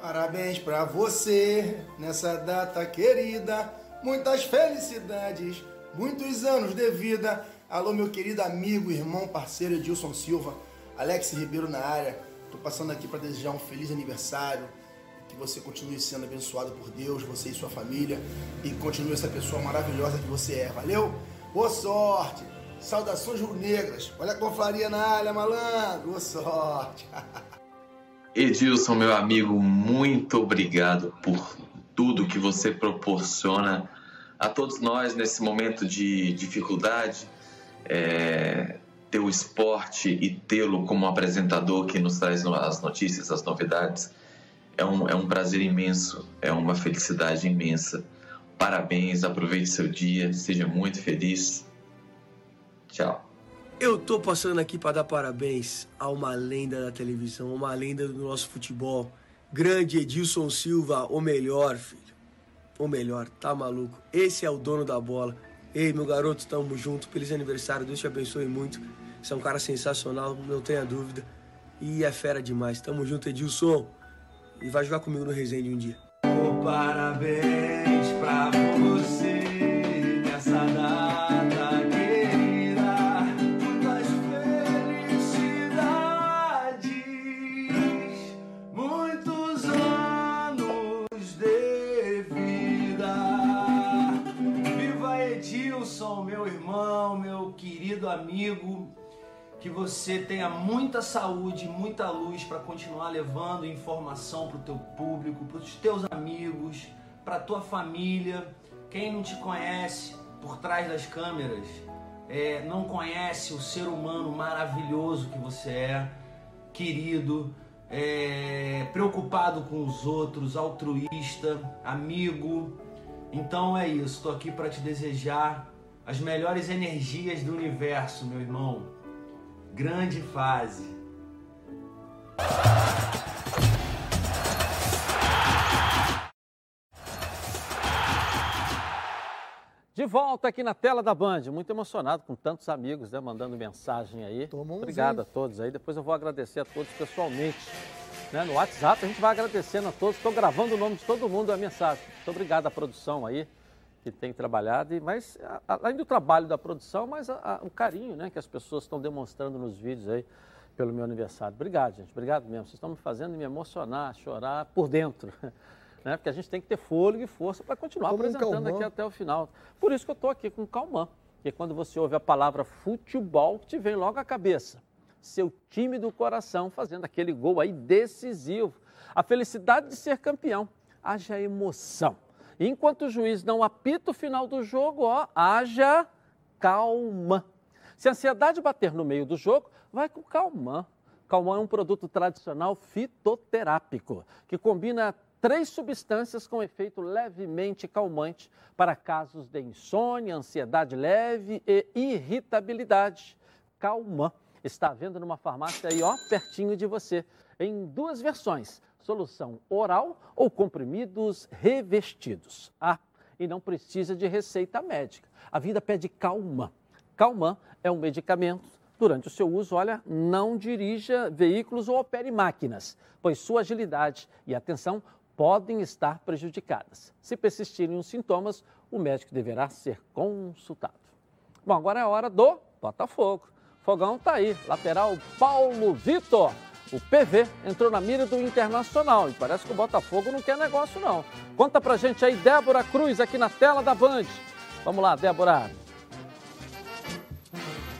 Parabéns pra você nessa data querida. muitas felicidades, muitos anos de vida. Alô, meu querido amigo, irmão, parceiro Edilson Silva, Alex Ribeiro na área. Tô passando aqui para desejar um feliz aniversário, que você continue sendo abençoado por Deus, você e sua família, e continue essa pessoa maravilhosa que você é. Valeu? Boa sorte! Saudações rubro-negras. Olha a confraria na área, malandro. Boa sorte. Edilson, meu amigo, muito obrigado por tudo que você proporciona a todos nós nesse momento de dificuldade. É, ter o esporte e tê-lo como apresentador que nos traz as notícias, as novidades, é um, é um prazer imenso, é uma felicidade imensa. Parabéns, aproveite seu dia, seja muito feliz. Tchau. Eu tô passando aqui para dar parabéns a uma lenda da televisão, uma lenda do nosso futebol. Grande Edilson Silva, o melhor, filho. O melhor, tá maluco? Esse é o dono da bola. Ei, meu garoto, tamo junto. Feliz aniversário, Deus te abençoe muito. Você é um cara sensacional, não tenha dúvida. E é fera demais. Tamo junto, Edilson. E vai jogar comigo no Resende um dia. Oh, parabéns pra você nessa data querida. Muitas felicidades, muitos anos de vida. Viva Edilson, meu irmão, meu querido amigo. Que você tenha muita saúde, muita luz para continuar levando informação para o teu público, para os teus amigos, para a tua família. Quem não te conhece por trás das câmeras, é, não conhece o ser humano maravilhoso que você é, querido, é, preocupado com os outros, altruísta, amigo. Então é isso, estou aqui para te desejar as melhores energias do universo, meu irmão. Grande fase. De volta aqui na tela da Band, muito emocionado com tantos amigos, né, mandando mensagem aí. Obrigado a todos aí. Depois eu vou agradecer a todos pessoalmente. Né, no WhatsApp a gente vai agradecendo a todos. Estou gravando o nome de todo mundo a mensagem. Muito obrigado à produção aí que tem trabalhado, e mas além do trabalho da produção, mas a- a- o carinho né, que as pessoas estão demonstrando nos vídeos aí pelo meu aniversário. Obrigado, gente. Obrigado mesmo. Vocês estão me fazendo me emocionar, chorar por dentro. Né? Porque a gente tem que ter fôlego e força para continuar apresentando aqui até o final. Por isso que eu estou aqui com calmã. Porque quando você ouve a palavra futebol, te vem logo à cabeça. Seu time do coração fazendo aquele gol aí decisivo. A felicidade de ser campeão. Haja emoção. Enquanto o juiz não apita o final do jogo, ó, haja calma. Se a ansiedade bater no meio do jogo, vai com calmã. Calmã é um produto tradicional fitoterápico que combina três substâncias com efeito levemente calmante para casos de insônia, ansiedade leve e irritabilidade. Calmã está à venda numa farmácia aí, ó, pertinho de você, em duas versões: solução oral ou comprimidos revestidos. Ah, e não precisa de receita médica. A vida pede calma. Calmã é um medicamento. Durante o seu uso, olha, não dirija veículos ou opere máquinas, pois sua agilidade e atenção podem estar prejudicadas. Se persistirem os sintomas, o médico deverá ser consultado. Bom, agora é a hora do Botafogo. Fogão tá aí, lateral Paulo Vitor. O PV entrou na mira do Internacional e parece que o Botafogo não quer negócio não. Conta pra gente aí, Débora Cruz, aqui na tela da Band. Vamos lá, Débora.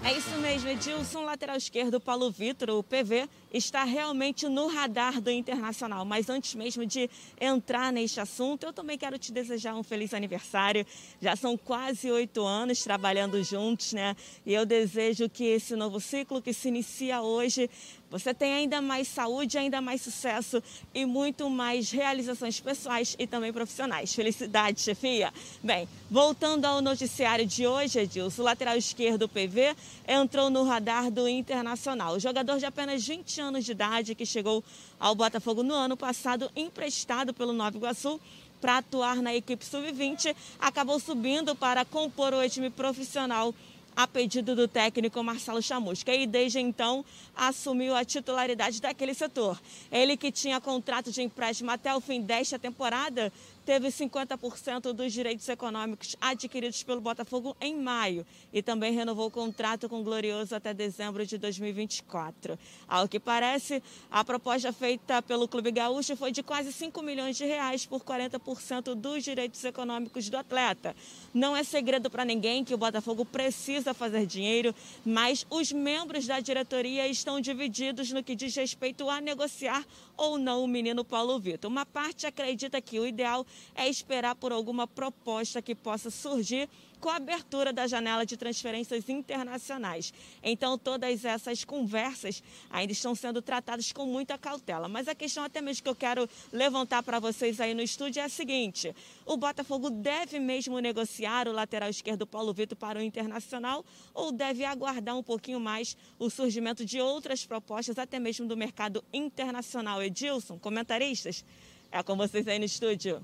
É isso mesmo, Edilson, lateral esquerdo, Paulo Vitor, o PV, está realmente no radar do Internacional. Mas antes mesmo de entrar neste assunto, eu também quero te desejar um feliz aniversário. Já são quase oito anos trabalhando juntos, né? E eu desejo que esse novo ciclo que se inicia hoje, você tenha ainda mais saúde, ainda mais sucesso e muito mais realizações pessoais e também profissionais. Felicidades, chefia! Bem, voltando ao noticiário de hoje, Edilson, o lateral esquerdo PV entrou no radar do Internacional. O jogador de apenas 20 anos de idade que chegou ao Botafogo no ano passado, emprestado pelo Nova Iguaçu, para atuar na equipe sub-20, acabou subindo para compor o time profissional a pedido do técnico Marcelo Chamusca e desde então assumiu a titularidade daquele setor. Ele que tinha contrato de empréstimo até o fim desta temporada teve 50% dos direitos econômicos adquiridos pelo Botafogo em maio e também renovou o contrato com o Glorioso até dezembro de 2024. Ao que parece, a proposta feita pelo Clube Gaúcho foi de quase 5 milhões de reais por 40% dos direitos econômicos do atleta. Não é segredo para ninguém que o Botafogo precisa fazer dinheiro, mas os membros da diretoria estão divididos no que diz respeito a negociar ou não o menino Paulo Vitor. Uma parte acredita que o ideal é esperar por alguma proposta que possa surgir com a abertura da janela de transferências internacionais. Então, todas essas conversas ainda estão sendo tratadas com muita cautela. Mas a questão até mesmo que eu quero levantar para vocês aí no estúdio é a seguinte: o Botafogo deve mesmo negociar o lateral esquerdo Paulo Vitor para o Internacional ou deve aguardar um pouquinho mais o surgimento de outras propostas, até mesmo do mercado internacional? Edilson, comentaristas, é com vocês aí no estúdio.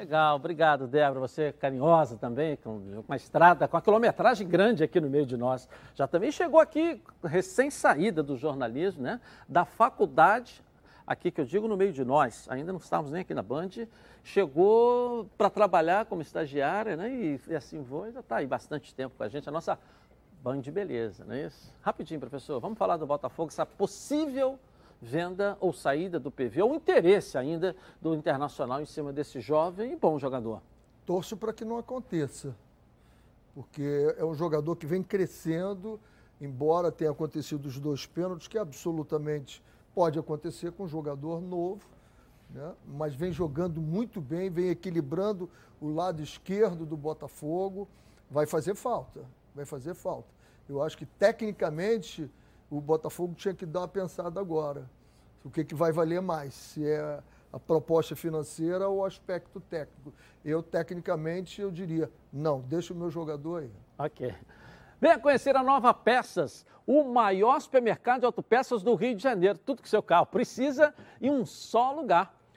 Legal, obrigado, Débora. Você carinhosa também, com uma estrada, com a quilometragem grande aqui no meio de nós. Já também chegou aqui, recém-saída do jornalismo, né? Da faculdade, aqui que eu digo no meio de nós, ainda não estávamos nem aqui na Band, chegou para trabalhar como estagiária, né? E, e assim foi, já está aí bastante tempo com a gente, a nossa Band Beleza, não é isso? Rapidinho, professor, vamos falar do Botafogo, essa possível venda ou saída do PV, ou interesse ainda do Internacional em cima desse jovem e bom jogador? Torço para que não aconteça, porque é um jogador que vem crescendo, embora tenha acontecido os dois pênaltis, que absolutamente pode acontecer com um jogador novo, né? mas vem jogando muito bem, vem equilibrando o lado esquerdo do Botafogo, vai fazer falta, vai fazer falta. Eu acho que tecnicamente o Botafogo tinha que dar uma pensada agora. O que, que vai valer mais? Se é a proposta financeira ou o aspecto técnico. Eu, tecnicamente, eu diria, não, deixa o meu jogador aí. Ok. Venha conhecer a Nova Peças, o maior supermercado de autopeças do Rio de Janeiro. Tudo que seu carro precisa em um só lugar.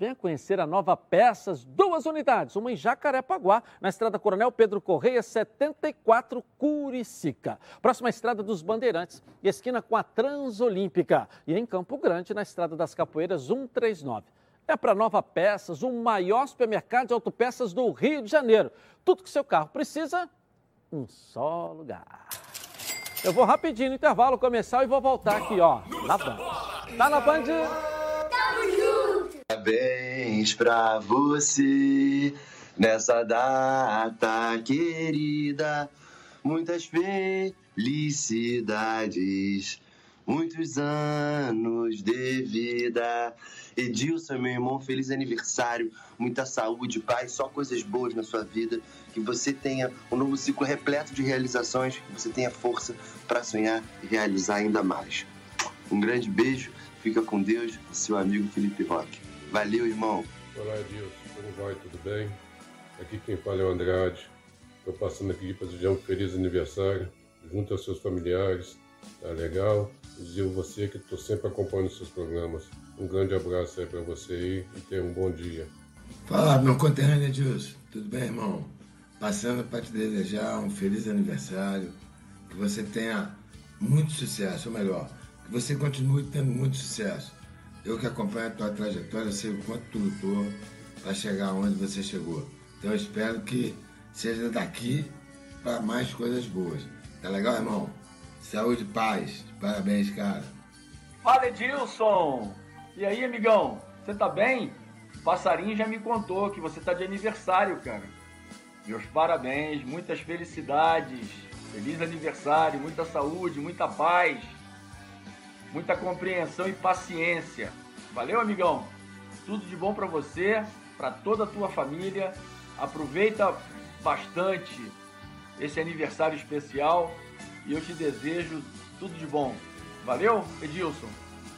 Venha conhecer a nova Peças, duas unidades, uma em Jacarepaguá, na estrada Coronel Pedro Correia, 74 Curicica. Próxima estrada dos Bandeirantes, esquina com a Transolímpica. E em Campo Grande, na estrada das Capoeiras, 139. É para Nova Peças, o maior supermercado de autopeças do Rio de Janeiro. Tudo que seu carro precisa, um só lugar. Eu vou rapidinho no intervalo começar e vou voltar aqui, ó, na Band. Tá na Band? Parabéns pra você nessa data querida. Muitas felicidades, muitos anos de vida. Edilson, meu irmão, feliz aniversário, muita saúde, paz, só coisas boas na sua vida. Que você tenha um novo ciclo repleto de realizações, que você tenha força para sonhar e realizar ainda mais. Um grande beijo, fica com Deus, seu amigo Felipe Roque. Valeu, irmão. Olá, Edilson. Como vai? Tudo bem? Aqui quem fala é o Andrade. Estou passando aqui para desejar um feliz aniversário junto aos seus familiares. Tá legal? Dizer você que estou sempre acompanhando os seus programas. Um grande abraço aí para você aí e tenha um bom dia. Fala, meu conterrâneo Edilson. Tudo bem, irmão? Passando para te desejar um feliz aniversário. Que você tenha muito sucesso, ou melhor, que você continue tendo muito sucesso eu que acompanho a tua trajetória, sei o quanto tu lutou para chegar onde você chegou. Então eu espero que seja daqui para mais coisas boas. Tá legal, irmão? Saúde e paz. Parabéns, cara. Fala, Edilson! E aí, amigão? Você tá bem? O passarinho já me contou que você tá de aniversário, cara. Meus parabéns, muitas felicidades, feliz aniversário, muita saúde, muita paz muita compreensão e paciência. Valeu, amigão? Tudo de bom para você, para toda a tua família. Aproveita bastante esse aniversário especial e eu te desejo tudo de bom. Valeu, Edilson?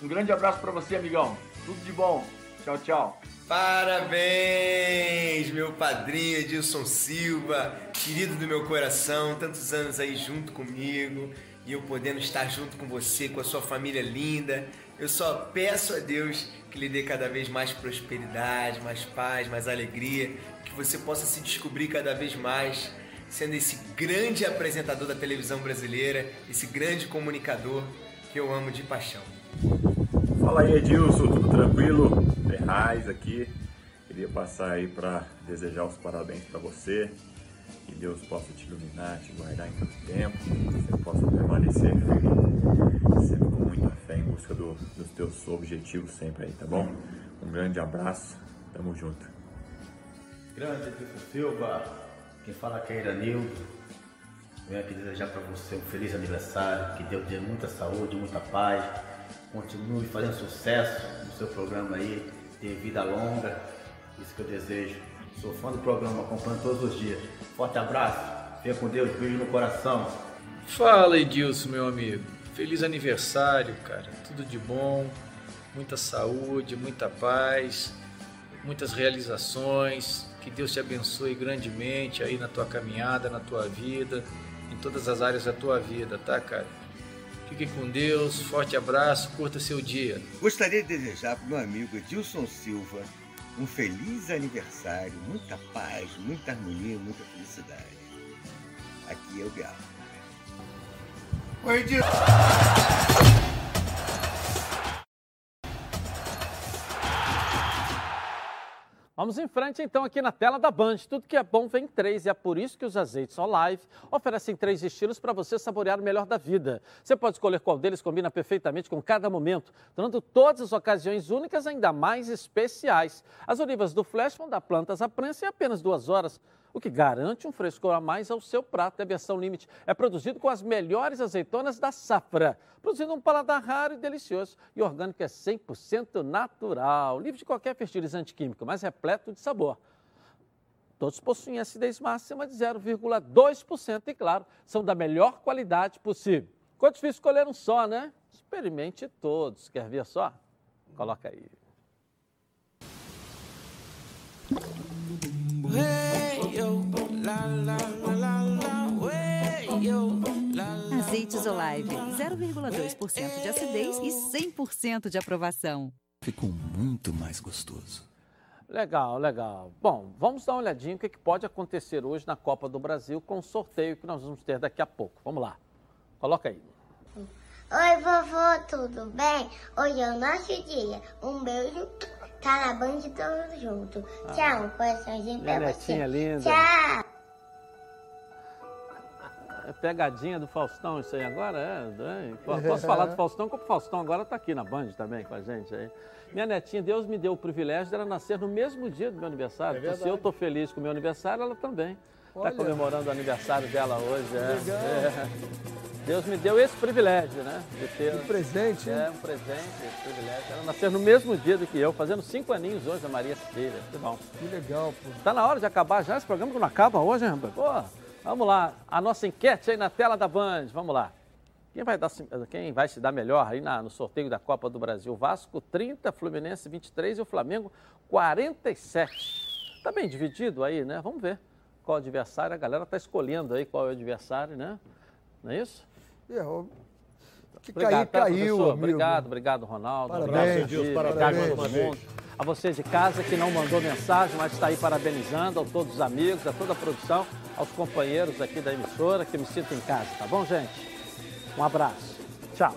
Um grande abraço para você, amigão. Tudo de bom. Tchau, tchau. Parabéns, meu padrinho Edilson Silva, querido do meu coração, tantos anos aí junto comigo e eu podendo estar junto com você, com a sua família linda. Eu só peço a Deus que lhe dê cada vez mais prosperidade, mais paz, mais alegria, que você possa se descobrir cada vez mais sendo esse grande apresentador da televisão brasileira, esse grande comunicador que eu amo de paixão. Fala aí Edilson, tudo tranquilo? Ferraz aqui. Queria passar aí para desejar os parabéns para você. Que Deus possa te iluminar, te guardar em todo tempo. Que você possa permanecer firme, sempre com muita fé em busca do, dos teus objetivos sempre aí, tá bom? Um grande abraço, tamo junto. Grande Edilson Silva, quem fala aqui é Iranildo. Venho aqui desejar para você um feliz aniversário, que Deus dê muita saúde, muita paz. Continue fazendo sucesso no seu programa aí, tenha vida longa, isso que eu desejo. Sou fã do programa, acompanho todos os dias. Forte abraço, fica com Deus, beijo no coração. Fala Edilson, meu amigo. Feliz aniversário, cara. Tudo de bom, muita saúde, muita paz, muitas realizações. Que Deus te abençoe grandemente aí na tua caminhada, na tua vida, em todas as áreas da tua vida, tá, cara? Fique com Deus, forte abraço, curta seu dia. Gostaria de desejar para o meu amigo Edilson Silva um feliz aniversário, muita paz, muita harmonia, muita felicidade. Aqui é o Galo. Oi, Edilson. Vamos em frente então aqui na tela da Band. Tudo que é bom vem em três e é por isso que os azeites Olive oferecem três estilos para você saborear o melhor da vida. Você pode escolher qual deles combina perfeitamente com cada momento, tornando todas as ocasiões únicas ainda mais especiais. As olivas do Flash vão dar plantas à prensa em apenas duas horas o que garante um frescor a mais ao seu prato. É a versão Limite é produzido com as melhores azeitonas da safra, produzindo um paladar raro e delicioso. E orgânico é 100% natural, livre de qualquer fertilizante químico, mas repleto de sabor. Todos possuem acidez máxima de 0,2% e, claro, são da melhor qualidade possível. Ficou difícil escolher um só, né? Experimente todos. Quer ver só? Coloca aí. Azeites Olive, 0,2% de acidez e 100% de aprovação. Ficou muito mais gostoso. Legal, legal. Bom, vamos dar uma olhadinha o que pode acontecer hoje na Copa do Brasil com o sorteio que nós vamos ter daqui a pouco. Vamos lá. Coloca aí. Oi, vovô, tudo bem? Hoje é o nosso dia. Um beijo. Tá na Band todos juntos. Ah. Tchau, coraçãozinho pra Minha você. netinha linda. Tchau. É pegadinha do Faustão isso aí agora? É, é. Po- Posso falar do Faustão, como o Faustão agora está aqui na Band também com a gente aí. Minha netinha, Deus me deu o privilégio dela nascer no mesmo dia do meu aniversário. É então, se eu estou feliz com o meu aniversário, ela também. Está comemorando o aniversário dela hoje. É. Legal. É. Deus me deu esse privilégio, né? De ter Um presente? É, um presente, esse privilégio. Ela nasceu no mesmo dia do que eu, fazendo cinco aninhos hoje, a Maria Filha. Que bom. Que legal, pô. Tá na hora de acabar já esse programa que não acaba hoje, hein, rapaz? Pô, vamos lá. A nossa enquete aí na tela da Band. Vamos lá. Quem vai, dar, quem vai se dar melhor aí na- no sorteio da Copa do Brasil? Vasco 30, Fluminense 23 e o Flamengo 47. Tá bem dividido aí, né? Vamos ver qual adversário. A galera tá escolhendo aí qual é o adversário, né? Não é isso? Ó, que Obrigado, cair, tá, caiu, professor? amigo. Obrigado, obrigado, Ronaldo. Parabéns, obrigado, Deus, parabéns. obrigado a todo Parabéns. mundo. A vocês de casa que não mandou mensagem, mas está aí parabenizando, a todos os amigos, a toda a produção, aos companheiros aqui da emissora, que me sinto em casa, tá bom, gente? Um abraço. Tchau.